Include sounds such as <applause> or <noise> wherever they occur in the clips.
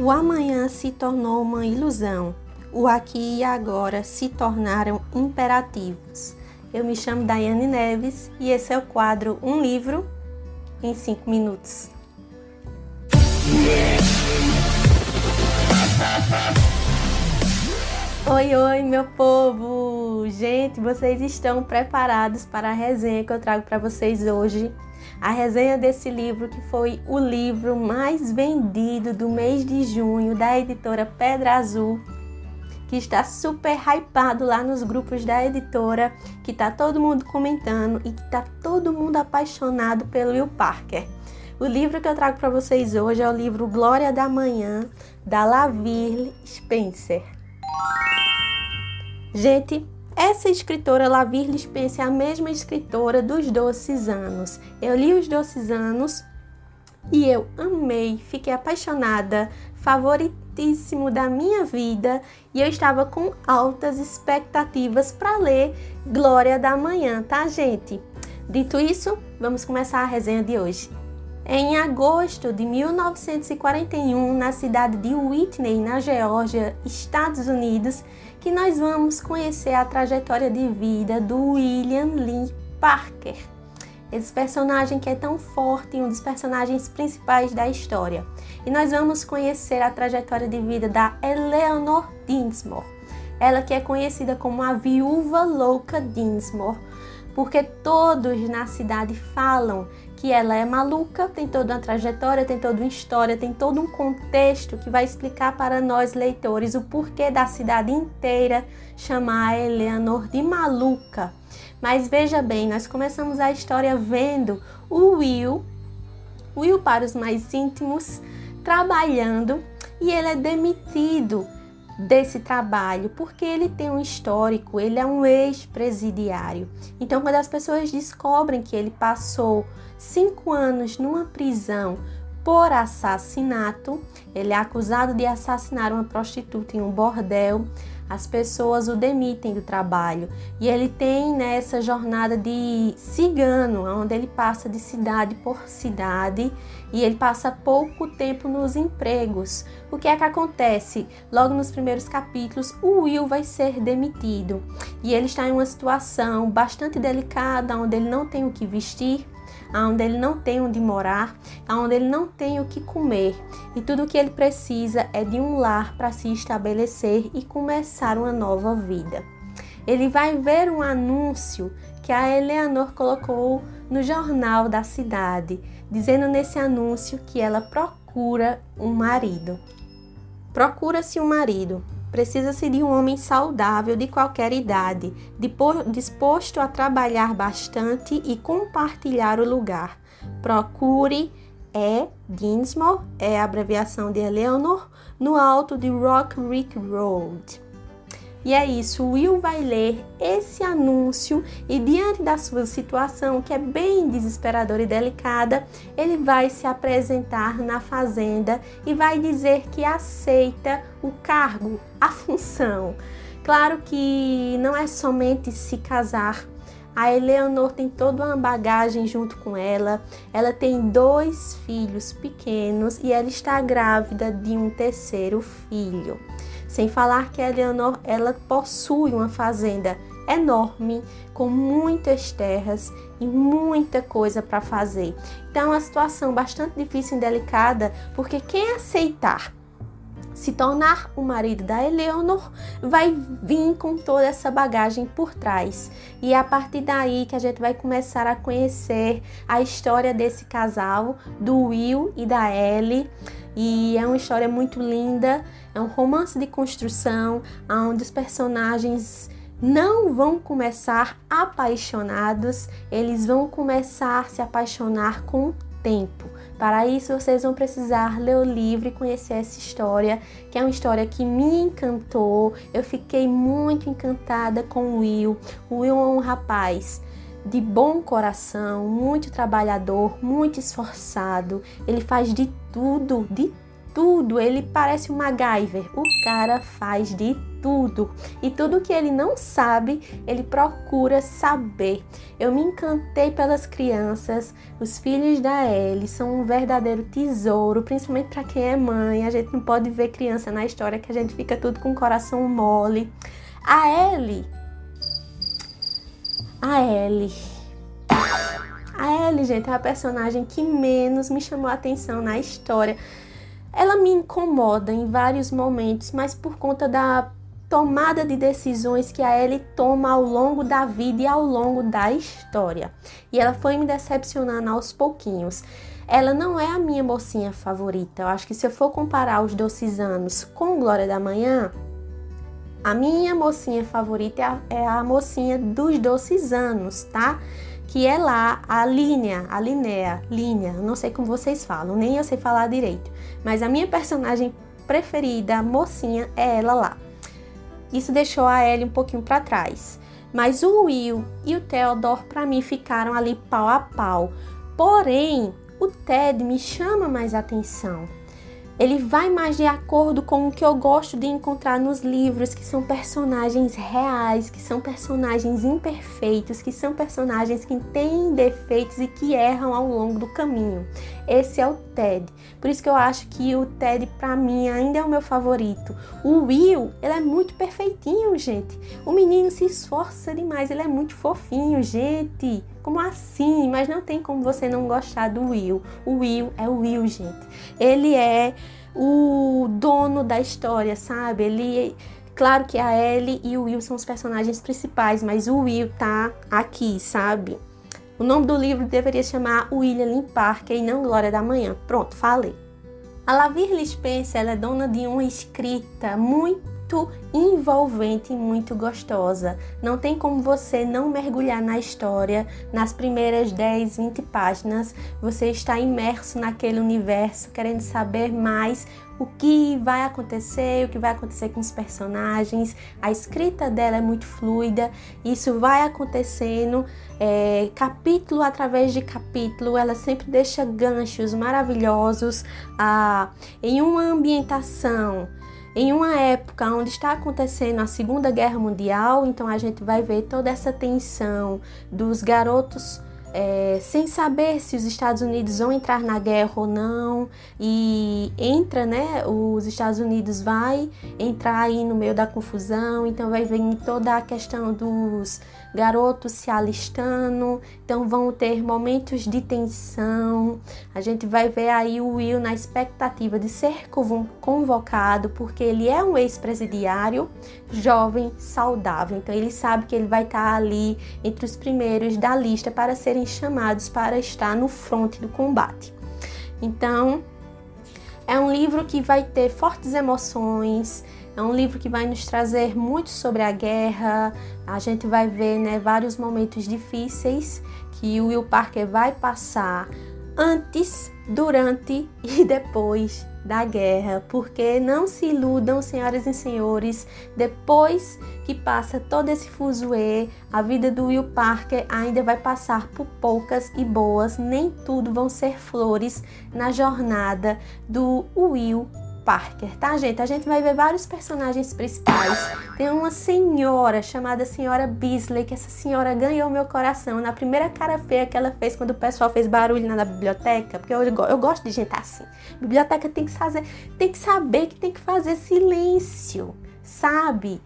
O amanhã se tornou uma ilusão. O aqui e agora se tornaram imperativos. Eu me chamo Daiane Neves e esse é o quadro Um Livro em 5 Minutos. Oi, oi, meu povo! Gente, vocês estão preparados para a resenha que eu trago para vocês hoje? A resenha desse livro, que foi o livro mais vendido do mês de junho da editora Pedra Azul, que está super hypado lá nos grupos da editora, que tá todo mundo comentando e que tá todo mundo apaixonado pelo Will Parker. O livro que eu trago para vocês hoje é o livro Glória da Manhã, da Laville Spencer. Gente, essa escritora Laville Spencer é a mesma escritora dos Doces Anos. Eu li os Doces Anos e eu amei, fiquei apaixonada, favoritíssimo da minha vida e eu estava com altas expectativas para ler Glória da Manhã, tá, gente? Dito isso, vamos começar a resenha de hoje. Em agosto de 1941, na cidade de Whitney, na Geórgia, Estados Unidos, que nós vamos conhecer a trajetória de vida do William Lee Parker. Esse personagem que é tão forte, um dos personagens principais da história. E nós vamos conhecer a trajetória de vida da Eleanor Dinsmore. Ela que é conhecida como a viúva louca Dinsmore, porque todos na cidade falam que ela é maluca, tem toda uma trajetória, tem toda uma história, tem todo um contexto que vai explicar para nós leitores o porquê da cidade inteira chamar a Eleanor de maluca. Mas veja bem, nós começamos a história vendo o Will, Will para os mais íntimos, trabalhando e ele é demitido desse trabalho, porque ele tem um histórico, ele é um ex-presidiário. Então, quando as pessoas descobrem que ele passou cinco anos numa prisão por assassinato, ele é acusado de assassinar uma prostituta em um bordel as pessoas o demitem do trabalho. E ele tem nessa né, jornada de cigano, onde ele passa de cidade por cidade e ele passa pouco tempo nos empregos. O que é que acontece? Logo nos primeiros capítulos, o Will vai ser demitido e ele está em uma situação bastante delicada, onde ele não tem o que vestir onde ele não tem onde morar, onde ele não tem o que comer, e tudo o que ele precisa é de um lar para se estabelecer e começar uma nova vida. Ele vai ver um anúncio que a Eleanor colocou no jornal da cidade, dizendo nesse anúncio que ela procura um marido. Procura-se um marido. Precisa-se de um homem saudável de qualquer idade, disposto a trabalhar bastante e compartilhar o lugar. Procure E. Dinsmore, é a abreviação de Eleanor, no alto de Rock Creek Road. E é isso, Will vai ler esse anúncio e diante da sua situação, que é bem desesperadora e delicada, ele vai se apresentar na fazenda e vai dizer que aceita o cargo, a função. Claro que não é somente se casar. A Eleanor tem toda uma bagagem junto com ela. Ela tem dois filhos pequenos e ela está grávida de um terceiro filho. Sem falar que a Eleanor ela possui uma fazenda enorme com muitas terras e muita coisa para fazer. Então é uma situação bastante difícil e delicada, porque quem aceitar se tornar o marido da Eleanor, vai vir com toda essa bagagem por trás. E é a partir daí que a gente vai começar a conhecer a história desse casal, do Will e da Ellie. E é uma história muito linda, é um romance de construção, onde os personagens não vão começar apaixonados, eles vão começar a se apaixonar com o tempo. Para isso, vocês vão precisar ler o livro e conhecer essa história, que é uma história que me encantou. Eu fiquei muito encantada com o Will. O Will é um rapaz de bom coração, muito trabalhador, muito esforçado. Ele faz de tudo, de tudo. Ele parece um MacGyver. O cara faz de tudo e tudo que ele não sabe, ele procura saber. Eu me encantei pelas crianças, os filhos da Ellie são um verdadeiro tesouro, principalmente para quem é mãe. A gente não pode ver criança na história que a gente fica tudo com o coração mole. A Ellie, a Ellie, a Ellie, gente, é a personagem que menos me chamou a atenção na história. Ela me incomoda em vários momentos, mas por conta da tomada de decisões que a Ellie toma ao longo da vida e ao longo da história. E ela foi me decepcionando aos pouquinhos. Ela não é a minha mocinha favorita. Eu acho que se eu for comparar os doces anos com Glória da Manhã, a minha mocinha favorita é a, é a mocinha dos doces anos, tá? Que é lá a Linea, a Linea, Linea, não sei como vocês falam, nem eu sei falar direito. Mas a minha personagem preferida, mocinha, é ela lá. Isso deixou a Ellie um pouquinho para trás. Mas o Will e o Theodore para mim ficaram ali pau a pau. Porém, o Ted me chama mais atenção ele vai mais de acordo com o que eu gosto de encontrar nos livros, que são personagens reais, que são personagens imperfeitos, que são personagens que têm defeitos e que erram ao longo do caminho. Esse é o Ted. Por isso que eu acho que o Ted para mim ainda é o meu favorito. O Will, ele é muito perfeitinho, gente. O menino se esforça demais, ele é muito fofinho, gente. Como assim? Mas não tem como você não gostar do Will. O Will é o Will, gente. Ele é o dono da história, sabe? Ele Claro que a Ellie e o Will são os personagens principais, mas o Will tá aqui, sabe? O nome do livro deveria chamar William Parker e não Glória da Manhã. Pronto, falei. A Lavirle Spencer ela é dona de uma escrita muito muito envolvente e muito gostosa. Não tem como você não mergulhar na história nas primeiras 10, 20 páginas. Você está imerso naquele universo, querendo saber mais o que vai acontecer, o que vai acontecer com os personagens. A escrita dela é muito fluida, isso vai acontecendo é, capítulo através de capítulo. Ela sempre deixa ganchos maravilhosos ah, em uma ambientação em uma época onde está acontecendo a Segunda Guerra Mundial, então a gente vai ver toda essa tensão dos garotos é, sem saber se os Estados Unidos vão entrar na guerra ou não, e entra, né? Os Estados Unidos vai entrar aí no meio da confusão, então vai vir toda a questão dos garotos se alistando, então vão ter momentos de tensão. A gente vai ver aí o Will na expectativa de ser convocado, porque ele é um ex-presidiário, jovem, saudável, então ele sabe que ele vai estar ali entre os primeiros da lista para serem serem chamados para estar no fronte do combate. Então, é um livro que vai ter fortes emoções, é um livro que vai nos trazer muito sobre a guerra. A gente vai ver né, vários momentos difíceis que o Will Parker vai passar antes, durante <laughs> e depois da guerra, porque não se iludam, senhoras e senhores, depois que passa todo esse fuzuê, a vida do Will Parker ainda vai passar por poucas e boas, nem tudo vão ser flores na jornada do Will Parker, tá, gente? A gente vai ver vários personagens principais. Tem uma senhora chamada Senhora Beasley, que essa senhora ganhou meu coração na primeira cara feia que ela fez quando o pessoal fez barulho na biblioteca, porque eu, eu gosto de gente assim. Biblioteca tem que fazer, tem que saber que tem que fazer silêncio, sabe?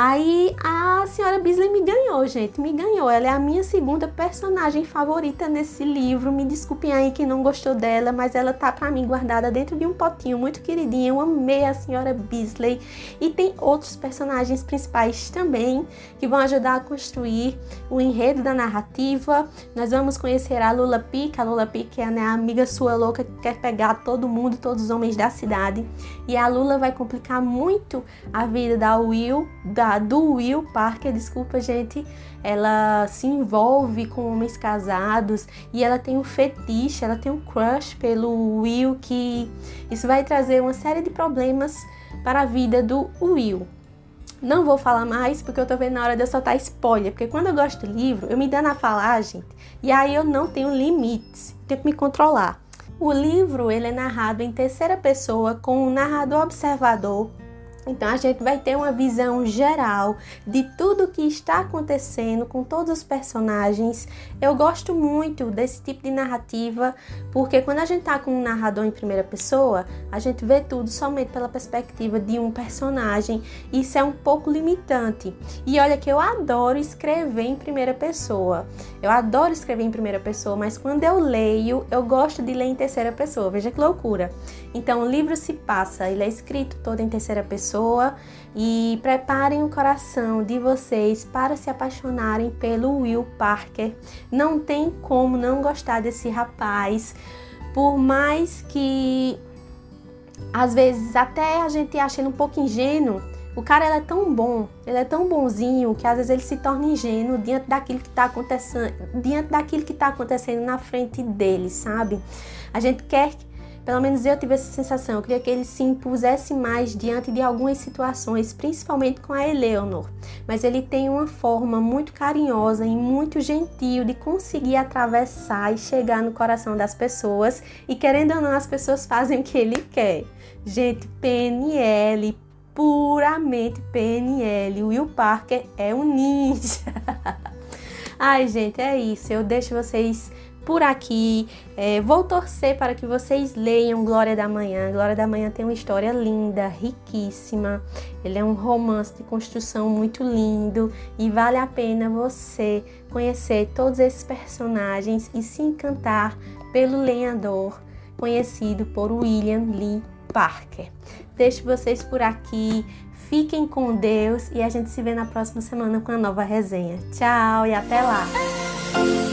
Aí a senhora Beasley me ganhou, gente, me ganhou. Ela é a minha segunda personagem favorita nesse livro. Me desculpem aí quem não gostou dela, mas ela tá para mim guardada dentro de um potinho muito queridinha. Eu amei a senhora Beasley e tem outros personagens principais também que vão ajudar a construir o enredo da narrativa. Nós vamos conhecer a Lula Pique. A Lula Pique é né, a amiga sua louca que quer pegar todo mundo, todos os homens da cidade. E a Lula vai complicar muito a vida da Will, da do Will Parker, desculpa, gente, ela se envolve com homens casados e ela tem um fetiche, ela tem um crush pelo Will, que isso vai trazer uma série de problemas para a vida do Will. Não vou falar mais porque eu tô vendo na hora de eu soltar spoiler, porque quando eu gosto do livro, eu me dando a falar, gente, e aí eu não tenho limites, tenho que me controlar. O livro ele é narrado em terceira pessoa com um narrador observador Então a gente vai ter uma visão geral de tudo que está acontecendo com todos os personagens. Eu gosto muito desse tipo de narrativa, porque quando a gente tá com um narrador em primeira pessoa, a gente vê tudo somente pela perspectiva de um personagem. Isso é um pouco limitante. E olha que eu adoro escrever em primeira pessoa. Eu adoro escrever em primeira pessoa, mas quando eu leio, eu gosto de ler em terceira pessoa. Veja que loucura. Então o livro se passa, ele é escrito todo em terceira pessoa e preparem o coração de vocês para se apaixonarem pelo Will Parker. Não tem como não gostar desse rapaz, por mais que às vezes até a gente ache ele um pouco ingênuo. O cara ele é tão bom, ele é tão bonzinho que às vezes ele se torna ingênuo diante daquilo que está acontecendo, diante daquilo que está acontecendo na frente dele, sabe? A gente quer pelo menos eu tive essa sensação. Eu queria que ele se impusesse mais diante de algumas situações, principalmente com a Eleanor. Mas ele tem uma forma muito carinhosa e muito gentil de conseguir atravessar e chegar no coração das pessoas. E querendo ou não, as pessoas fazem o que ele quer. Gente, PNL, puramente PNL. Will Parker é um ninja. <laughs> Ai, gente, é isso. Eu deixo vocês por aqui. É, vou torcer para que vocês leiam Glória da Manhã. Glória da Manhã tem uma história linda, riquíssima. Ele é um romance de construção muito lindo e vale a pena você conhecer todos esses personagens e se encantar pelo lenhador conhecido por William Lee Parker. Deixo vocês por aqui. Fiquem com Deus e a gente se vê na próxima semana com a nova resenha. Tchau e até lá!